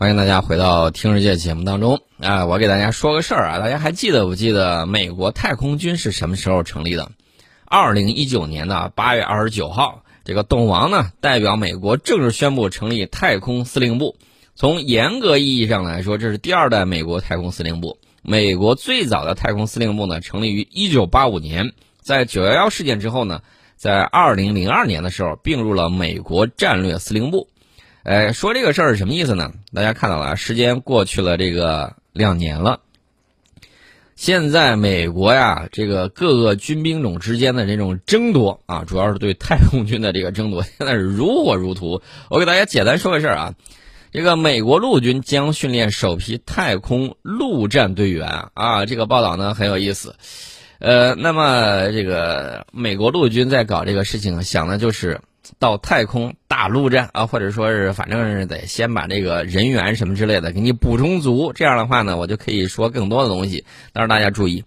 欢迎大家回到《听世界》节目当中啊！我给大家说个事儿啊，大家还记得不记得美国太空军是什么时候成立的？二零一九年的八月二十九号，这个董王呢代表美国正式宣布成立太空司令部。从严格意义上来说，这是第二代美国太空司令部。美国最早的太空司令部呢，成立于一九八五年，在九幺幺事件之后呢，在二零零二年的时候并入了美国战略司令部。哎，说这个事儿是什么意思呢？大家看到了，时间过去了这个两年了。现在美国呀，这个各个军兵种之间的这种争夺啊，主要是对太空军的这个争夺，现在是如火如荼。我给大家简单说个事儿啊，这个美国陆军将训练首批太空陆战队员啊，这个报道呢很有意思。呃，那么这个美国陆军在搞这个事情，想的就是。到太空打陆战啊，或者说是反正是得先把这个人员什么之类的给你补充足，这样的话呢，我就可以说更多的东西。但是大家注意，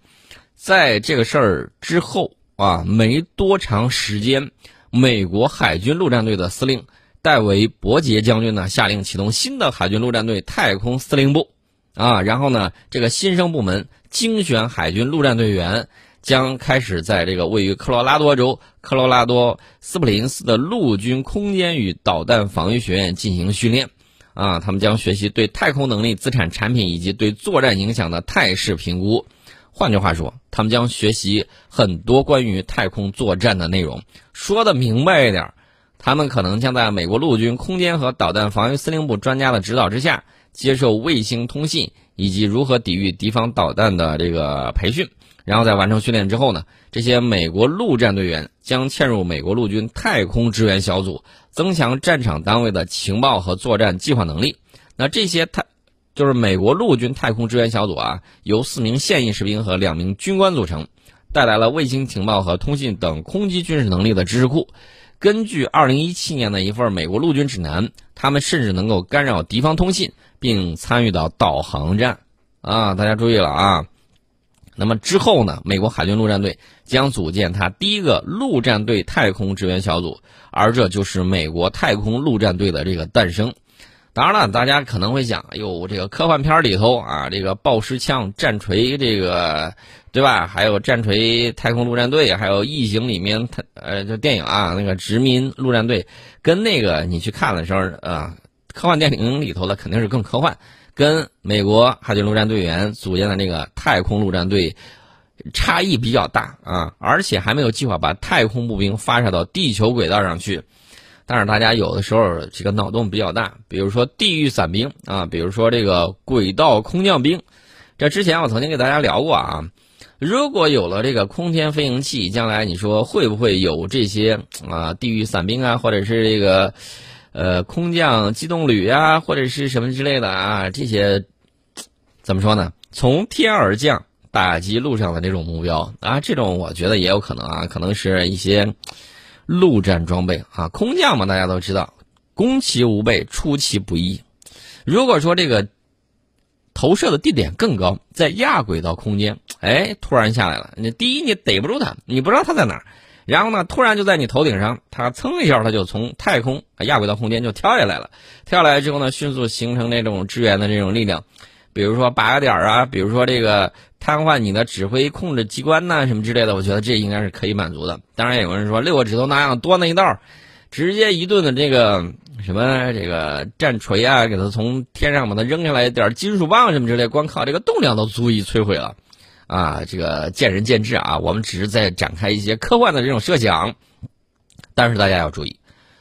在这个事儿之后啊，没多长时间，美国海军陆战队的司令戴维·伯杰将军呢，下令启动新的海军陆战队太空司令部啊，然后呢，这个新生部门精选海军陆战队员。将开始在这个位于科罗拉多州科罗拉多斯普林斯的陆军空间与导弹防御学院进行训练，啊，他们将学习对太空能力、资产、产品以及对作战影响的态势评估。换句话说，他们将学习很多关于太空作战的内容。说的明白一点，他们可能将在美国陆军空间和导弹防御司令部专家的指导之下，接受卫星通信以及如何抵御敌方导弹的这个培训。然后在完成训练之后呢，这些美国陆战队员将嵌入美国陆军太空支援小组，增强战场单位的情报和作战计划能力。那这些太，就是美国陆军太空支援小组啊，由四名现役士兵和两名军官组成，带来了卫星情报和通信等空基军事能力的知识库。根据2017年的一份美国陆军指南，他们甚至能够干扰敌方通信，并参与到导航战。啊，大家注意了啊！那么之后呢？美国海军陆战队将组建它第一个陆战队太空支援小组，而这就是美国太空陆战队的这个诞生。当然了，大家可能会想，哎呦，这个科幻片里头啊，这个爆尸枪、战锤，这个对吧？还有战锤太空陆战队，还有异形里面呃，就电影啊，那个殖民陆战队，跟那个你去看的时候啊，科幻电影里头的肯定是更科幻。跟美国海军陆战队员组建的那个太空陆战队差异比较大啊，而且还没有计划把太空步兵发射到地球轨道上去。但是大家有的时候这个脑洞比较大，比如说地狱伞兵啊，比如说这个轨道空降兵。这之前我曾经给大家聊过啊，如果有了这个空天飞行器，将来你说会不会有这些啊地狱伞兵啊，或者是这个？呃，空降机动旅呀，或者是什么之类的啊，这些 怎么说呢？从天而降打击路上的这种目标啊，这种我觉得也有可能啊，可能是一些陆战装备啊。空降嘛，大家都知道，攻其无备，出其不意。如果说这个投射的地点更高，在亚轨道空间，哎，突然下来了，你第一你逮不住它，你不知道它在哪儿。然后呢，突然就在你头顶上，它蹭一下，它就从太空啊亚轨道空间就跳下来了。跳下来之后呢，迅速形成那种支援的这种力量，比如说拔个点啊，比如说这个瘫痪你的指挥控制机关呐，什么之类的。我觉得这应该是可以满足的。当然，有人说六个指头那样多那一道，直接一顿的这个什么这个战锤啊，给它从天上把它扔下来一点金属棒什么之类，光靠这个动量都足以摧毁了。啊，这个见仁见智啊，我们只是在展开一些科幻的这种设想。但是大家要注意，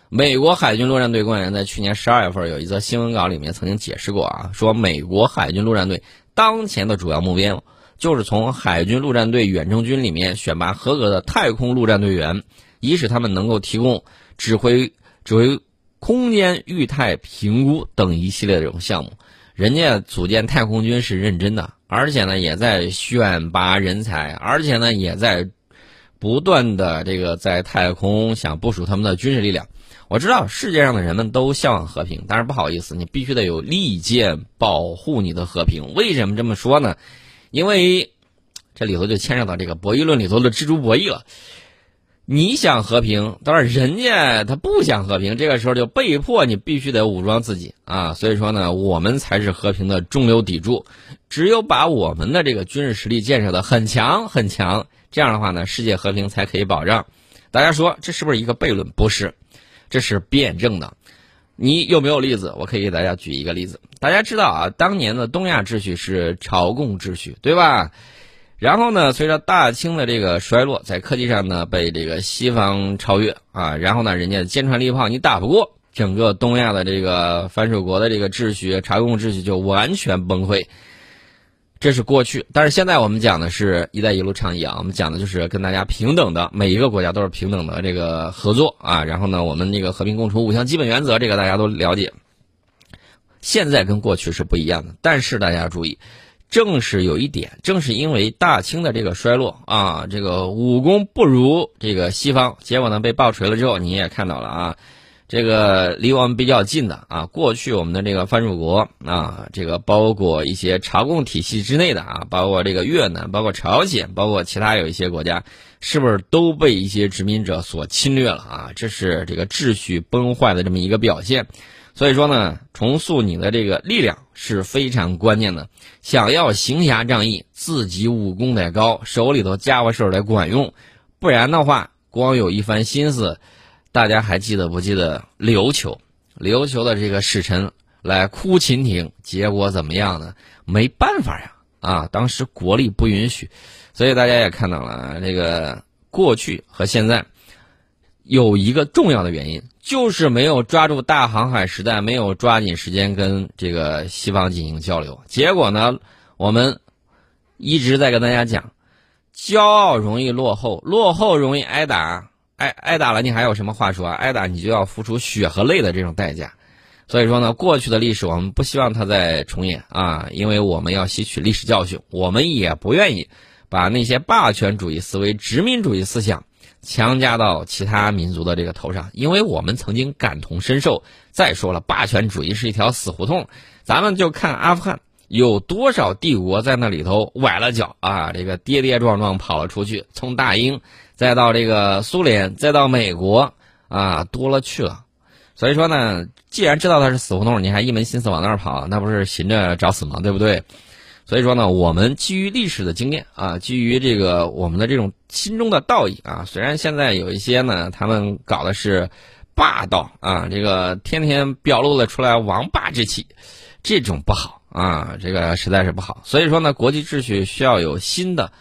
美国海军陆战队官员在去年十二月份有一则新闻稿里面曾经解释过啊，说美国海军陆战队当前的主要目标就是从海军陆战队远征军里面选拔合格的太空陆战队员，以使他们能够提供指挥、指挥空间域态评估等一系列这种项目。人家组建太空军是认真的。而且呢，也在选拔人才，而且呢，也在不断的这个在太空想部署他们的军事力量。我知道世界上的人们都向往和平，但是不好意思，你必须得有利剑保护你的和平。为什么这么说呢？因为这里头就牵扯到这个博弈论里头的蜘蛛博弈了。你想和平，当然人家他不想和平，这个时候就被迫你必须得武装自己啊。所以说呢，我们才是和平的中流砥柱。只有把我们的这个军事实力建设的很强很强，这样的话呢，世界和平才可以保障。大家说这是不是一个悖论？不是，这是辩证的。你有没有例子？我可以给大家举一个例子。大家知道啊，当年的东亚秩序是朝贡秩序，对吧？然后呢，随着大清的这个衰落，在科技上呢被这个西方超越啊，然后呢，人家坚船利炮你打不过，整个东亚的这个藩属国的这个秩序、朝贡秩序就完全崩溃。这是过去，但是现在我们讲的是一带一路倡议啊，我们讲的就是跟大家平等的，每一个国家都是平等的这个合作啊。然后呢，我们那个和平共处五项基本原则，这个大家都了解。现在跟过去是不一样的，但是大家注意。正是有一点，正是因为大清的这个衰落啊，这个武功不如这个西方，结果呢被爆锤了之后，你也看到了啊，这个离我们比较近的啊，过去我们的这个藩属国啊，这个包括一些朝贡体系之内的啊，包括这个越南，包括朝鲜，包括其他有一些国家，是不是都被一些殖民者所侵略了啊？这是这个秩序崩坏的这么一个表现。所以说呢，重塑你的这个力量是非常关键的。想要行侠仗义，自己武功得高，手里头家伙事儿得管用，不然的话，光有一番心思，大家还记得不记得琉球？琉球的这个使臣来哭秦庭，结果怎么样呢？没办法呀，啊，当时国力不允许，所以大家也看到了，这个过去和现在。有一个重要的原因，就是没有抓住大航海时代，没有抓紧时间跟这个西方进行交流。结果呢，我们一直在跟大家讲，骄傲容易落后，落后容易挨打，挨挨打了，你还有什么话说啊？挨打你就要付出血和泪的这种代价。所以说呢，过去的历史我们不希望它再重演啊，因为我们要吸取历史教训，我们也不愿意把那些霸权主义思维、殖民主义思想。强加到其他民族的这个头上，因为我们曾经感同身受。再说了，霸权主义是一条死胡同，咱们就看阿富汗有多少帝国在那里头崴了脚啊，这个跌跌撞撞跑了出去，从大英再到这个苏联，再到美国啊，多了去了。所以说呢，既然知道它是死胡同，你还一门心思往那儿跑，那不是寻着找死吗？对不对？所以说呢，我们基于历史的经验啊，基于这个我们的这种心中的道义啊，虽然现在有一些呢，他们搞的是霸道啊，这个天天表露了出来王霸之气，这种不好啊，这个实在是不好。所以说呢，国际秩序需要有新的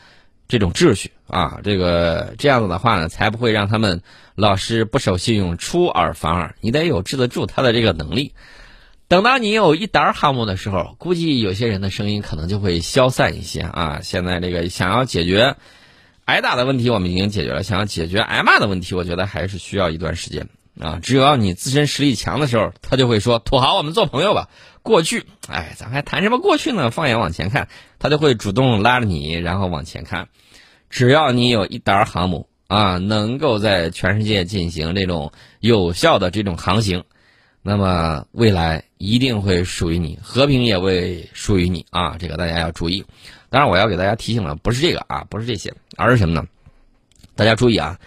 这种秩序啊，这个这样子的话呢，才不会让他们老是不守信用、出尔反尔。你得有治得住他的这个能力。等到你有一沓航母的时候，估计有些人的声音可能就会消散一些啊。现在这个想要解决挨打的问题，我们已经解决了；想要解决挨骂的问题，我觉得还是需要一段时间啊。只要你自身实力强的时候，他就会说：“土豪，我们做朋友吧。”过去，哎，咱还谈什么过去呢？放眼往前看，他就会主动拉着你，然后往前看。只要你有一沓航母啊，能够在全世界进行这种有效的这种航行。那么未来一定会属于你，和平也会属于你啊！这个大家要注意。当然，我要给大家提醒了，不是这个啊，不是这些，而是什么呢？大家注意啊！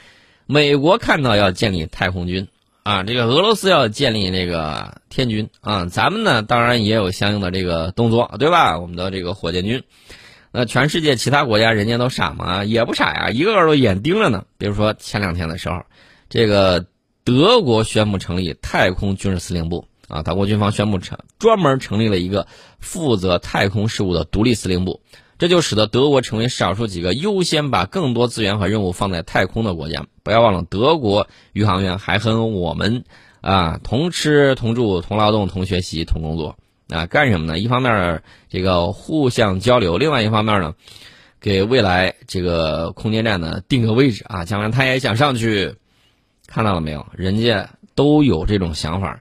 美国看到要建立太空军啊，这个俄罗斯要建立这个天军啊，咱们呢当然也有相应的这个动作，对吧？我们的这个火箭军，那全世界其他国家人家都傻吗？也不傻呀，一个个都眼盯着呢。比如说前两天的时候，这个。德国宣布成立太空军事司令部啊，德国军方宣布成专门成立了一个负责太空事务的独立司令部，这就使得德国成为少数几个优先把更多资源和任务放在太空的国家。不要忘了，德国宇航员还和我们啊同吃同住同劳动同学习同工作啊，干什么呢？一方面这个互相交流，另外一方面呢，给未来这个空间站呢定个位置啊，将来他也想上去。看到了没有？人家都有这种想法。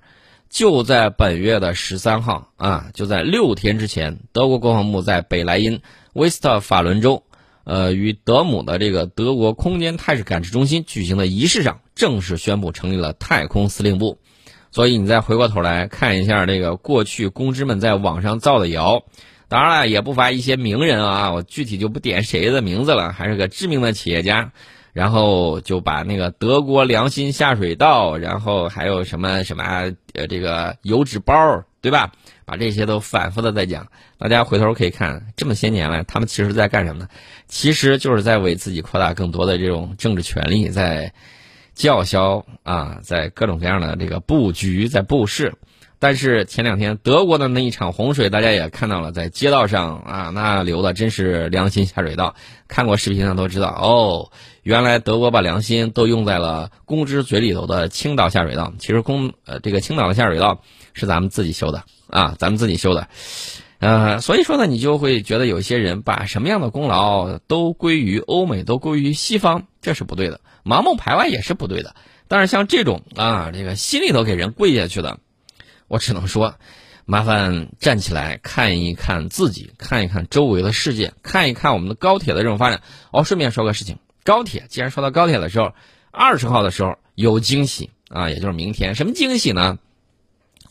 就在本月的十三号啊，就在六天之前，德国国防部在北莱茵威斯特法伦州，呃，与德姆的这个德国空间态势感知中心举行的仪式上，正式宣布成立了太空司令部。所以你再回过头来看一下这个过去公知们在网上造的谣，当然了，也不乏一些名人啊，我具体就不点谁的名字了，还是个知名的企业家。然后就把那个德国良心下水道，然后还有什么什么呃这个油纸包，对吧？把这些都反复的在讲。大家回头可以看，这么些年来，他们其实在干什么呢？其实就是在为自己扩大更多的这种政治权利，在叫嚣啊，在各种各样的这个布局，在布势。但是前两天德国的那一场洪水，大家也看到了，在街道上啊，那流的真是良心下水道。看过视频的都知道，哦，原来德国把良心都用在了公知嘴里头的青岛下水道。其实公呃这个青岛的下水道是咱们自己修的啊，咱们自己修的。呃，所以说呢，你就会觉得有些人把什么样的功劳都归于欧美，都归于西方，这是不对的，盲目排外也是不对的。但是像这种啊，这个心里头给人跪下去的。我只能说，麻烦站起来看一看自己，看一看周围的世界，看一看我们的高铁的这种发展。哦，顺便说个事情，高铁既然说到高铁的时候，二十号的时候有惊喜啊，也就是明天，什么惊喜呢？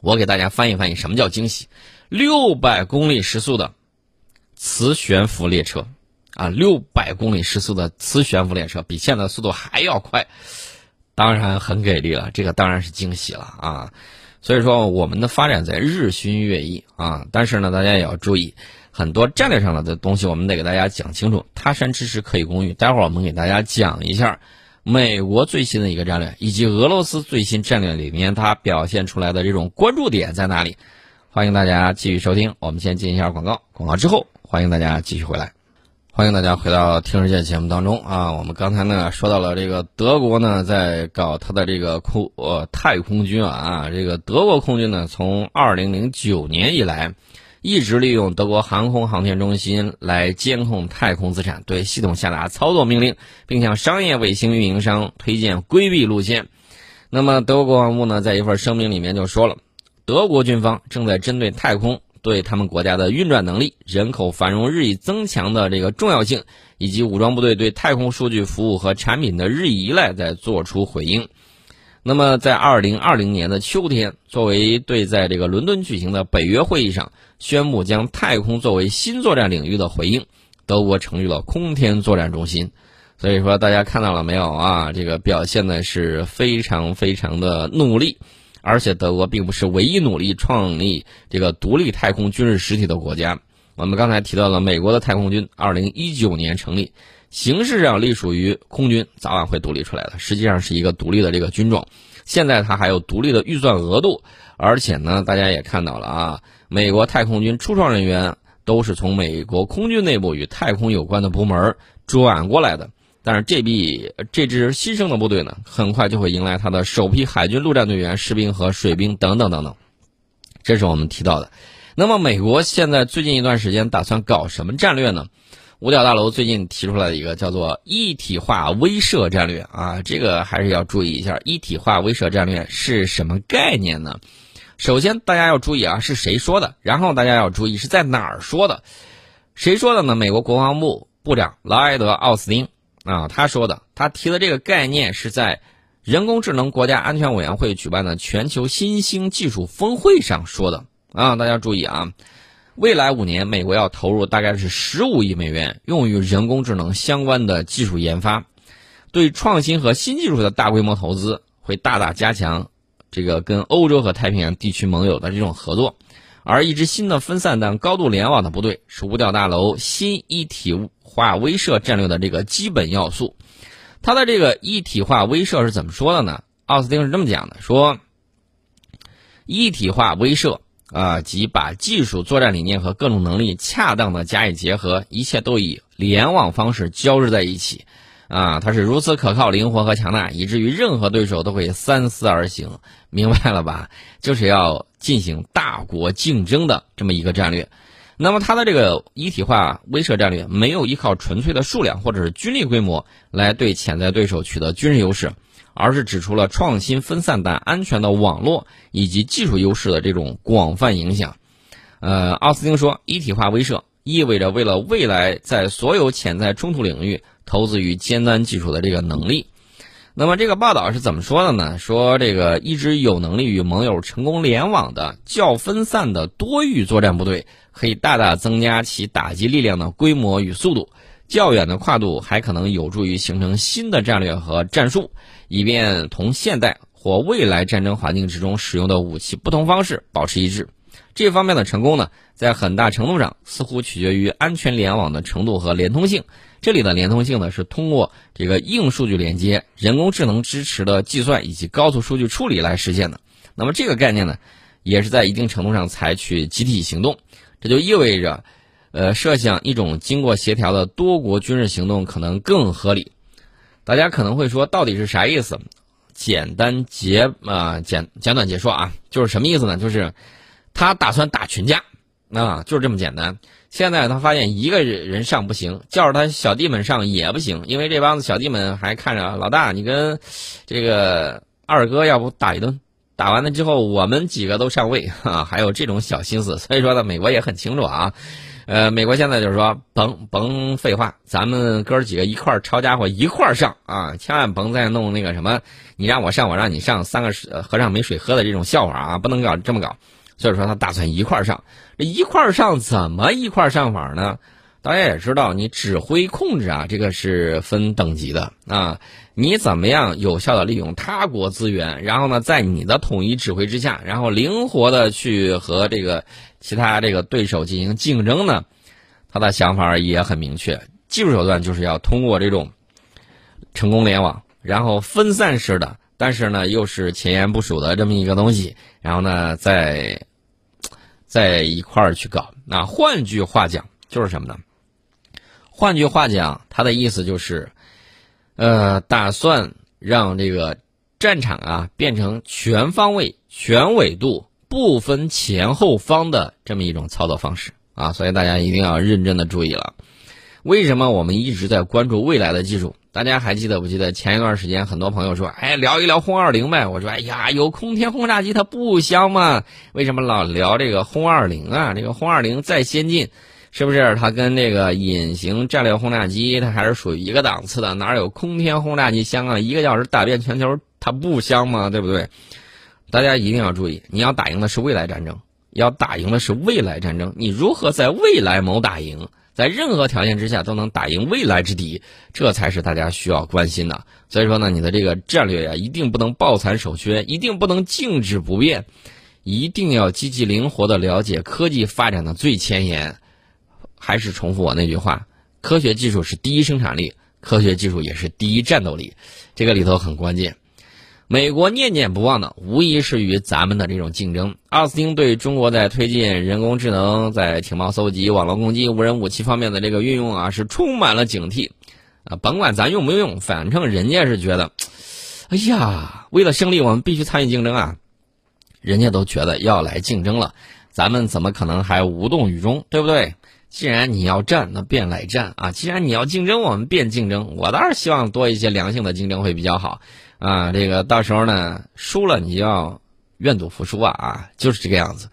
我给大家翻译翻译，什么叫惊喜？六百公里时速的磁悬浮列车啊，六百公里时速的磁悬浮列车比现在的速度还要快，当然很给力了，这个当然是惊喜了啊。所以说，我们的发展在日新月异啊，但是呢，大家也要注意，很多战略上的的东西，我们得给大家讲清楚。他山之石可以攻玉，待会儿我们给大家讲一下美国最新的一个战略，以及俄罗斯最新战略里面它表现出来的这种关注点在哪里。欢迎大家继续收听，我们先进一下广告，广告之后欢迎大家继续回来。欢迎大家回到《听世界》节目当中啊！我们刚才呢说到了这个德国呢在搞它的这个空呃太空军啊，这个德国空军呢从二零零九年以来，一直利用德国航空航天中心来监控太空资产，对系统下达操作命令，并向商业卫星运营商推荐规避路线。那么德国国防部呢在一份声明里面就说了，德国军方正在针对太空。对他们国家的运转能力、人口繁荣日益增强的这个重要性，以及武装部队对太空数据服务和产品的日益依赖，在做出回应。那么，在二零二零年的秋天，作为对在这个伦敦举行的北约会议上宣布将太空作为新作战领域的回应，德国成立了空天作战中心。所以说，大家看到了没有啊？这个表现的是非常非常的努力。而且德国并不是唯一努力创立这个独立太空军事实体的国家。我们刚才提到了美国的太空军，二零一九年成立，形式上隶属于空军，早晚会独立出来的，实际上是一个独立的这个军种。现在它还有独立的预算额度，而且呢，大家也看到了啊，美国太空军初创人员都是从美国空军内部与太空有关的部门转过来的。但是这批这支新生的部队呢，很快就会迎来他的首批海军陆战队员、士兵和水兵等等等等，这是我们提到的。那么，美国现在最近一段时间打算搞什么战略呢？五角大楼最近提出来一个叫做一体化威慑战略啊，这个还是要注意一下，一体化威慑战略是什么概念呢？首先，大家要注意啊，是谁说的？然后大家要注意是在哪儿说的？谁说的呢？美国国防部部长劳埃德·奥斯汀。啊，他说的，他提的这个概念是在人工智能国家安全委员会举办的全球新兴技术峰会上说的。啊，大家注意啊，未来五年，美国要投入大概是十五亿美元，用于人工智能相关的技术研发，对创新和新技术的大规模投资，会大大加强这个跟欧洲和太平洋地区盟友的这种合作。而一支新的分散但高度联网的部队，是五角大楼新一体化威慑战略的这个基本要素。它的这个一体化威慑是怎么说的呢？奥斯汀是这么讲的：说，一体化威慑啊，即把技术、作战理念和各种能力恰当的加以结合，一切都以联网方式交织在一起。啊，它是如此可靠、灵活和强大，以至于任何对手都会三思而行。明白了吧？就是要进行大国竞争的这么一个战略。那么，它的这个一体化威慑战略没有依靠纯粹的数量或者是军力规模来对潜在对手取得军事优势，而是指出了创新、分散但安全的网络以及技术优势的这种广泛影响。呃，奥斯汀说，一体化威慑意味着为了未来在所有潜在冲突领域。投资于尖端技术的这个能力，那么这个报道是怎么说的呢？说这个一支有能力与盟友成功联网的较分散的多域作战部队，可以大大增加其打击力量的规模与速度，较远的跨度还可能有助于形成新的战略和战术，以便同现代或未来战争环境之中使用的武器不同方式保持一致。这方面的成功呢，在很大程度上似乎取决于安全联网的程度和连通性。这里的连通性呢，是通过这个硬数据连接、人工智能支持的计算以及高速数据处理来实现的。那么这个概念呢，也是在一定程度上采取集体行动。这就意味着，呃，设想一种经过协调的多国军事行动可能更合理。大家可能会说，到底是啥意思？简单结啊简简短结说啊，就是什么意思呢？就是他打算打群架，啊，就是这么简单。现在他发现一个人上不行，叫着他小弟们上也不行，因为这帮子小弟们还看着老大，你跟这个二哥要不打一顿，打完了之后我们几个都上位啊，还有这种小心思。所以说呢，美国也很清楚啊。呃，美国现在就是说，甭甭废话，咱们哥几个一块儿抄家伙一块儿上啊，千万甭再弄那个什么，你让我上，我让你上，三个和尚没水喝的这种笑话啊，不能搞这么搞。所以说他打算一块儿上，一块儿上怎么一块儿上法呢？大家也知道，你指挥控制啊，这个是分等级的啊，你怎么样有效的利用他国资源，然后呢，在你的统一指挥之下，然后灵活的去和这个其他这个对手进行竞争呢？他的想法也很明确，技术手段就是要通过这种成功联网，然后分散式的，但是呢又是前沿部署的这么一个东西，然后呢在在一块儿去搞。那换句话讲，就是什么呢？换句话讲，他的意思就是，呃，打算让这个战场啊变成全方位、全纬度、不分前后方的这么一种操作方式啊，所以大家一定要认真的注意了。为什么我们一直在关注未来的技术？大家还记得不记得前一段时间很多朋友说，哎，聊一聊轰二零呗？我说，哎呀，有空天轰炸机它不香吗？为什么老聊这个轰二零啊？这个轰二零再先进。是不是它跟这个隐形战略轰炸机，它还是属于一个档次的？哪有空天轰炸机香啊？一个小时打遍全球，它不香吗？对不对？大家一定要注意，你要打赢的是未来战争，要打赢的是未来战争。你如何在未来谋打赢，在任何条件之下都能打赢未来之敌，这才是大家需要关心的。所以说呢，你的这个战略呀，一定不能抱残守缺，一定不能静止不变，一定要积极灵活的了解科技发展的最前沿。还是重复我那句话：科学技术是第一生产力，科学技术也是第一战斗力，这个里头很关键。美国念念不忘的，无疑是与咱们的这种竞争。奥斯汀对中国在推进人工智能、在情报搜集、网络攻击、无人武器方面的这个运用啊，是充满了警惕。啊，甭管咱用不用，反正人家是觉得，哎呀，为了胜利，我们必须参与竞争啊。人家都觉得要来竞争了，咱们怎么可能还无动于衷，对不对？既然你要战，那便来战啊！既然你要竞争，我们便竞争。我倒是希望多一些良性的竞争会比较好，啊，这个到时候呢，输了你要愿赌服输啊啊，就是这个样子。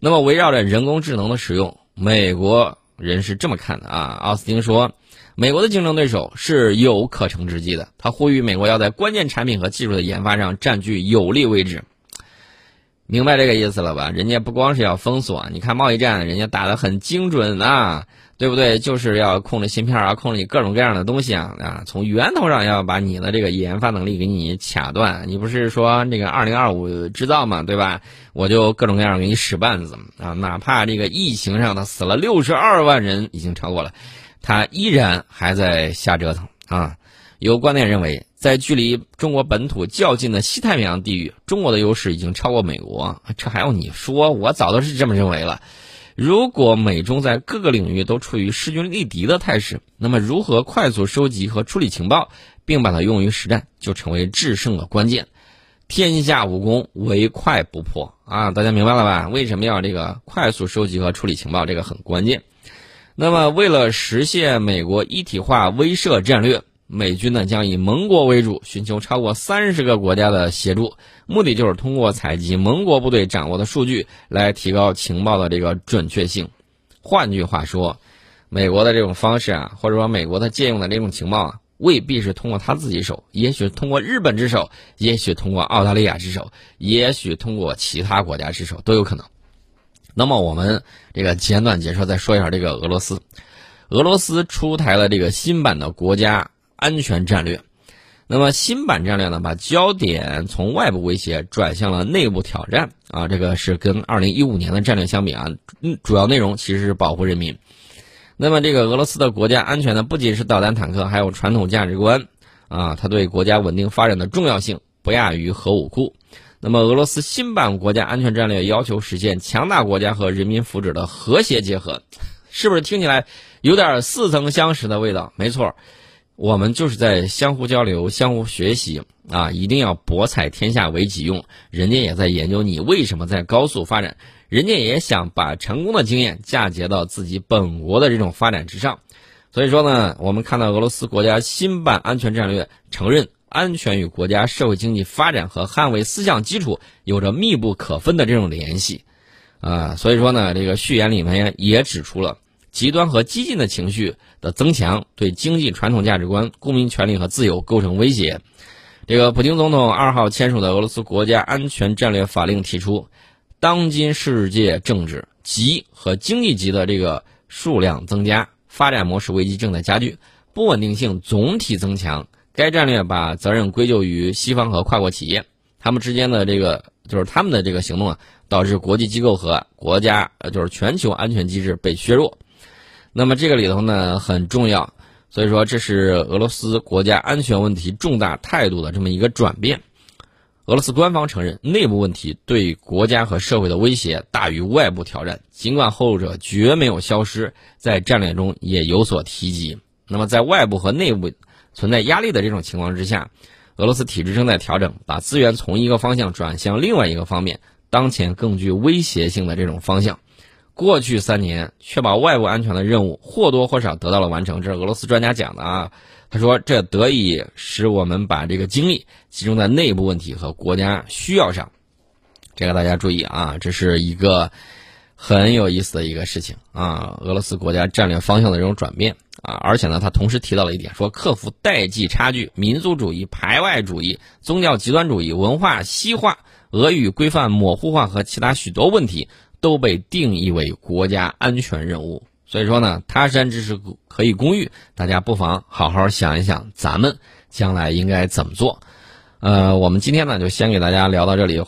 那么围绕着人工智能的使用，美国人是这么看的啊。奥斯汀说，美国的竞争对手是有可乘之机的。他呼吁美国要在关键产品和技术的研发上占据有利位置。明白这个意思了吧？人家不光是要封锁，你看贸易战，人家打得很精准啊，对不对？就是要控制芯片啊，控制你各种各样的东西啊啊！从源头上要把你的这个研发能力给你卡断。你不是说那个二零二五制造嘛，对吧？我就各种各样给你使绊子啊！哪怕这个疫情上他死了六十二万人，已经超过了，他依然还在瞎折腾啊！有观点认为。在距离中国本土较近的西太平洋地域，中国的优势已经超过美国。这还用你说？我早都是这么认为了。如果美中在各个领域都处于势均力敌的态势，那么如何快速收集和处理情报，并把它用于实战，就成为制胜的关键。天下武功，唯快不破啊！大家明白了吧？为什么要这个快速收集和处理情报？这个很关键。那么，为了实现美国一体化威慑战略。美军呢将以盟国为主，寻求超过三十个国家的协助，目的就是通过采集盟国部队掌握的数据来提高情报的这个准确性。换句话说，美国的这种方式啊，或者说美国的借用的这种情报啊，未必是通过他自己手，也许通过日本之手，也许通过澳大利亚之手，也许通过其他国家之手都有可能。那么我们这个简短解说再说一下这个俄罗斯。俄罗斯出台了这个新版的国家安全战略。那么新版战略呢，把焦点从外部威胁转向了内部挑战啊，这个是跟二零一五年的战略相比啊，嗯，主要内容其实是保护人民。那么这个俄罗斯的国家安全呢，不仅是导弹、坦克，还有传统价值观啊，它对国家稳定发展的重要性不亚于核武库。那么俄罗斯新版国家安全战略要求实现强大国家和人民福祉的和谐结合，是不是听起来有点似曾相识的味道？没错。我们就是在相互交流、相互学习啊！一定要博采天下为己用。人家也在研究你为什么在高速发展，人家也想把成功的经验嫁接到自己本国的这种发展之上。所以说呢，我们看到俄罗斯国家新版安全战略承认安全与国家社会经济发展和捍卫思想基础有着密不可分的这种联系啊！所以说呢，这个序言里面也指出了。极端和激进的情绪的增强，对经济传统价值观、公民权利和自由构成威胁。这个普京总统二号签署的俄罗斯国家安全战略法令提出，当今世界政治级和经济级的这个数量增加，发展模式危机正在加剧，不稳定性总体增强。该战略把责任归咎于西方和跨国企业，他们之间的这个就是他们的这个行动啊，导致国际机构和国家呃就是全球安全机制被削弱。那么这个里头呢很重要，所以说这是俄罗斯国家安全问题重大态度的这么一个转变。俄罗斯官方承认内部问题对国家和社会的威胁大于外部挑战，尽管后者绝没有消失，在战略中也有所提及。那么在外部和内部存在压力的这种情况之下，俄罗斯体制正在调整，把资源从一个方向转向另外一个方面，当前更具威胁性的这种方向。过去三年，确保外部安全的任务或多或少得到了完成，这是俄罗斯专家讲的啊。他说，这得以使我们把这个精力集中在内部问题和国家需要上。这个大家注意啊，这是一个很有意思的一个事情啊。俄罗斯国家战略方向的这种转变啊，而且呢，他同时提到了一点，说克服代际差距、民族主义、排外主义、宗教极端主义、文化西化、俄语规范模糊化和其他许多问题。都被定义为国家安全任务，所以说呢，他山之石可以攻玉，大家不妨好好想一想，咱们将来应该怎么做。呃，我们今天呢，就先给大家聊到这里。